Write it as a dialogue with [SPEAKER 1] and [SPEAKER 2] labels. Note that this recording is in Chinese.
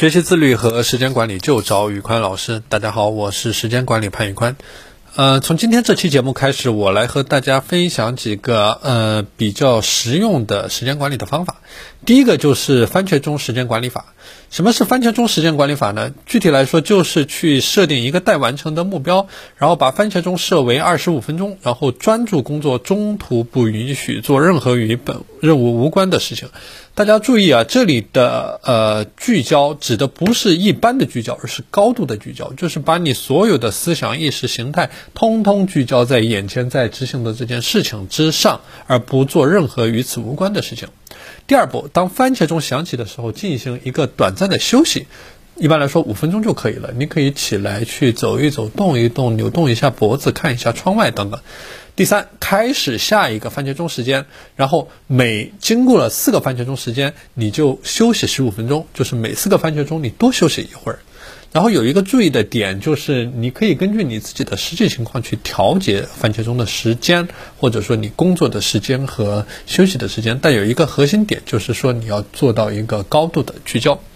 [SPEAKER 1] 学习自律和时间管理就找宇宽老师。大家好，我是时间管理潘宇宽。呃，从今天这期节目开始，我来和大家分享几个呃比较实用的时间管理的方法。第一个就是番茄钟时间管理法。什么是番茄钟时间管理法呢？具体来说，就是去设定一个待完成的目标，然后把番茄钟设为二十五分钟，然后专注工作，中途不允许做任何与本任务无关的事情。大家注意啊，这里的呃聚焦指的不是一般的聚焦，而是高度的聚焦，就是把你所有的思想意识形态通通聚焦在眼前在执行的这件事情之上，而不做任何与此无关的事情。第二步，当番茄钟响起的时候，进行一个短暂的休息，一般来说五分钟就可以了。你可以起来去走一走，动一动，扭动一下脖子，看一下窗外等等。第三，开始下一个番茄钟时间，然后每经过了四个番茄钟时间，你就休息十五分钟，就是每四个番茄钟你多休息一会儿。然后有一个注意的点，就是你可以根据你自己的实际情况去调节番茄钟的时间，或者说你工作的时间和休息的时间。但有一个核心点，就是说你要做到一个高度的聚焦。